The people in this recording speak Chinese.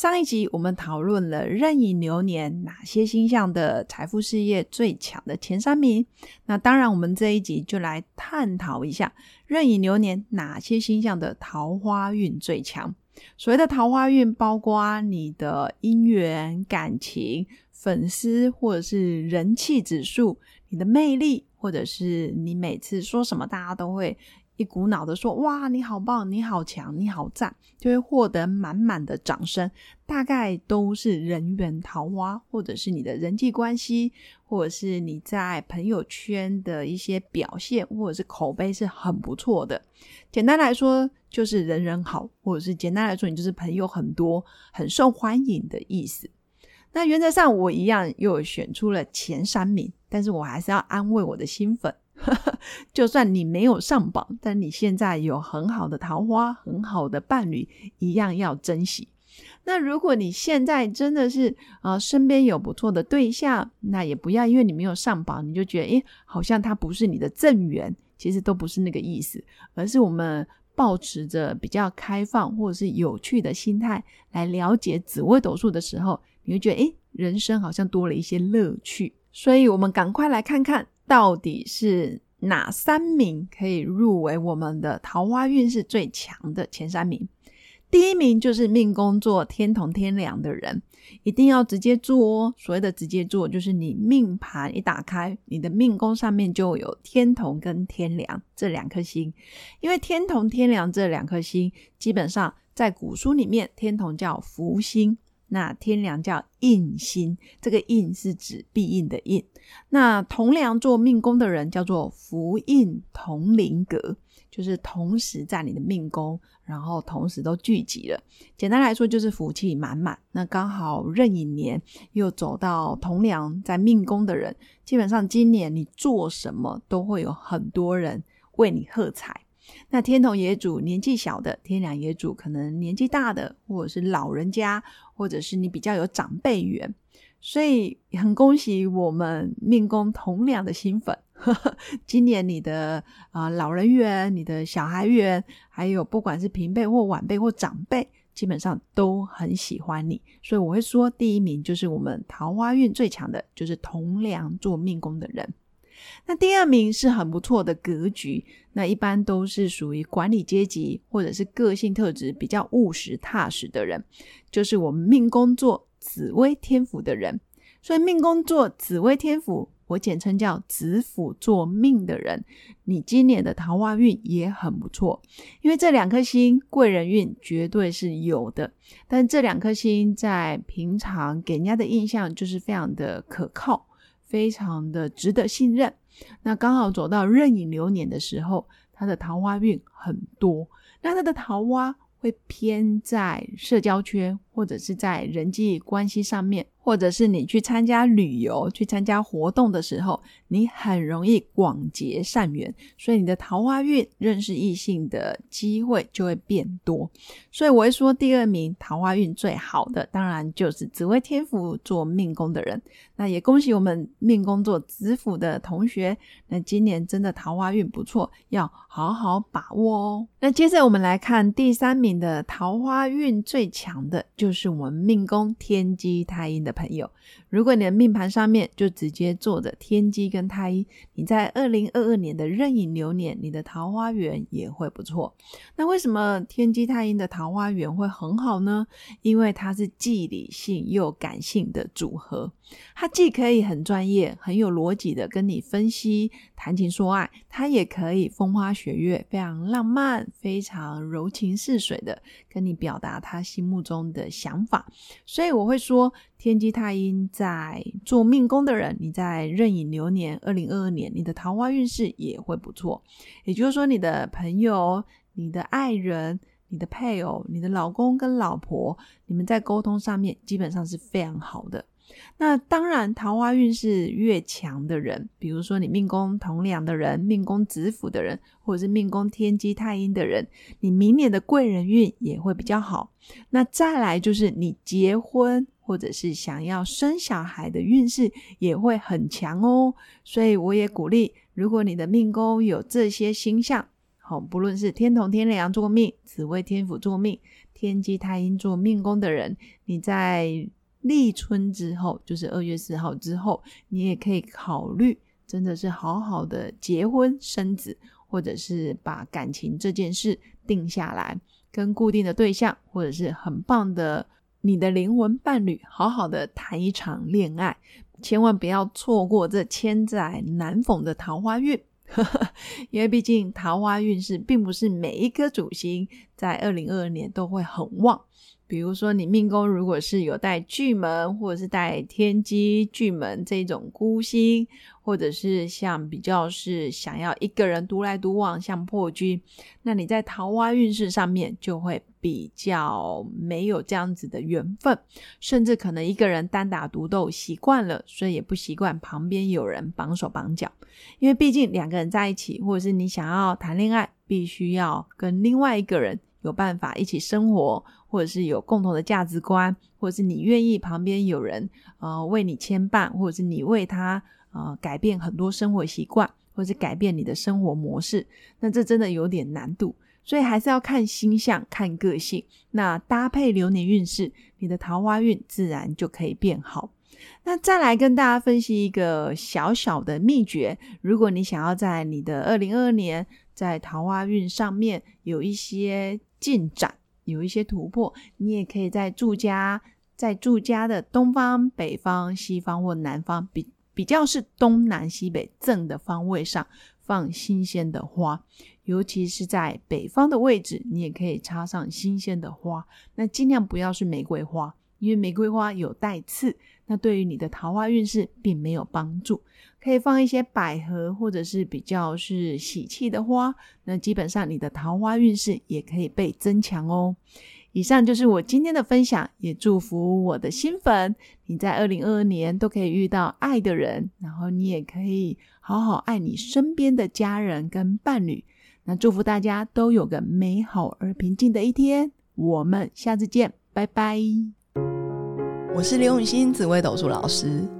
上一集我们讨论了壬寅流年哪些星象的财富事业最强的前三名。那当然，我们这一集就来探讨一下壬寅流年哪些星象的桃花运最强。所谓的桃花运，包括你的姻缘、感情、粉丝或者是人气指数、你的魅力，或者是你每次说什么，大家都会。一股脑的说：“哇，你好棒，你好强，你好赞！”就会获得满满的掌声。大概都是人缘桃花，或者是你的人际关系，或者是你在朋友圈的一些表现，或者是口碑是很不错的。简单来说，就是人人好，或者是简单来说，你就是朋友很多，很受欢迎的意思。那原则上，我一样又选出了前三名，但是我还是要安慰我的新粉。就算你没有上榜，但你现在有很好的桃花、很好的伴侣，一样要珍惜。那如果你现在真的是啊，身边有不错的对象，那也不要因为你没有上榜，你就觉得诶，好像他不是你的正缘。其实都不是那个意思，而是我们保持着比较开放或者是有趣的心态来了解紫微斗数的时候，你会觉得诶，人生好像多了一些乐趣。所以，我们赶快来看看。到底是哪三名可以入围我们的桃花运势最强的前三名？第一名就是命宫做天同天梁的人，一定要直接做哦。所谓的直接做，就是你命盘一打开，你的命宫上面就有天同跟天梁这两颗星。因为天同天梁这两颗星，基本上在古书里面，天同叫福星。那天梁叫印星，这个印是指必印的印。那同梁做命宫的人叫做福印同灵格，就是同时在你的命宫，然后同时都聚集了。简单来说就是福气满满。那刚好壬寅年又走到同梁在命宫的人，基本上今年你做什么都会有很多人为你喝彩。那天同野主年纪小的，天梁野主可能年纪大的，或者是老人家，或者是你比较有长辈缘，所以很恭喜我们命宫同梁的新粉，今年你的啊老人缘、你的小孩缘，还有不管是平辈或晚辈或长辈，基本上都很喜欢你，所以我会说第一名就是我们桃花运最强的，就是同梁做命宫的人。那第二名是很不错的格局，那一般都是属于管理阶级或者是个性特质比较务实踏实的人，就是我们命宫座紫微天府的人。所以命宫座紫微天府，我简称叫紫府做命的人，你今年的桃花运也很不错，因为这两颗星贵人运绝对是有的。但这两颗星在平常给人家的印象就是非常的可靠。非常的值得信任。那刚好走到壬寅流年的时候，他的桃花运很多。那他的桃花会偏在社交圈，或者是在人际关系上面。或者是你去参加旅游、去参加活动的时候，你很容易广结善缘，所以你的桃花运、认识异性的机会就会变多。所以我会说，第二名桃花运最好的，当然就是紫微天府做命宫的人。那也恭喜我们命宫做子府的同学，那今年真的桃花运不错，要好好把握哦。那接着我们来看第三名的桃花运最强的，就是我们命宫天机太阴的。朋友，如果你的命盘上面就直接坐着天机跟太阴，你在二零二二年的壬寅流年，你的桃花源也会不错。那为什么天机太阴的桃花源会很好呢？因为它是既理性又感性的组合，它既可以很专业、很有逻辑的跟你分析、谈情说爱，它也可以风花雪月、非常浪漫、非常柔情似水的跟你表达他心目中的想法。所以我会说。天机太阴在做命宫的人，你在壬寅流年二零二二年，你的桃花运势也会不错。也就是说，你的朋友、你的爱人、你的配偶、你的老公跟老婆，你们在沟通上面基本上是非常好的。那当然，桃花运势越强的人，比如说你命宫同梁的人、命宫子府的人，或者是命宫天机太阴的人，你明年的贵人运也会比较好。那再来就是你结婚或者是想要生小孩的运势也会很强哦。所以我也鼓励，如果你的命宫有这些星象，好，不论是天同、天梁做命、紫微天府做命、天机太阴做命宫的人，你在。立春之后，就是二月四号之后，你也可以考虑，真的是好好的结婚生子，或者是把感情这件事定下来，跟固定的对象，或者是很棒的你的灵魂伴侣，好好的谈一场恋爱，千万不要错过这千载难逢的桃花运，因为毕竟桃花运势并不是每一颗主星在二零二二年都会很旺。比如说，你命宫如果是有带巨门，或者是带天机巨门这种孤星，或者是像比较是想要一个人独来独往，像破军，那你在桃花运势上面就会比较没有这样子的缘分，甚至可能一个人单打独斗习惯了，所以也不习惯旁边有人绑手绑脚，因为毕竟两个人在一起，或者是你想要谈恋爱，必须要跟另外一个人有办法一起生活。或者是有共同的价值观，或者是你愿意旁边有人呃为你牵绊，或者是你为他呃改变很多生活习惯，或者是改变你的生活模式，那这真的有点难度，所以还是要看星象、看个性，那搭配流年运势，你的桃花运自然就可以变好。那再来跟大家分析一个小小的秘诀，如果你想要在你的二零二二年在桃花运上面有一些进展。有一些突破，你也可以在住家，在住家的东方、北方、西方或南方，比比较是东南西北正的方位上放新鲜的花，尤其是在北方的位置，你也可以插上新鲜的花。那尽量不要是玫瑰花，因为玫瑰花有带刺，那对于你的桃花运势并没有帮助。可以放一些百合，或者是比较是喜气的花，那基本上你的桃花运势也可以被增强哦。以上就是我今天的分享，也祝福我的新粉，你在二零二二年都可以遇到爱的人，然后你也可以好好爱你身边的家人跟伴侣。那祝福大家都有个美好而平静的一天，我们下次见，拜拜。我是刘永新紫薇斗数老师。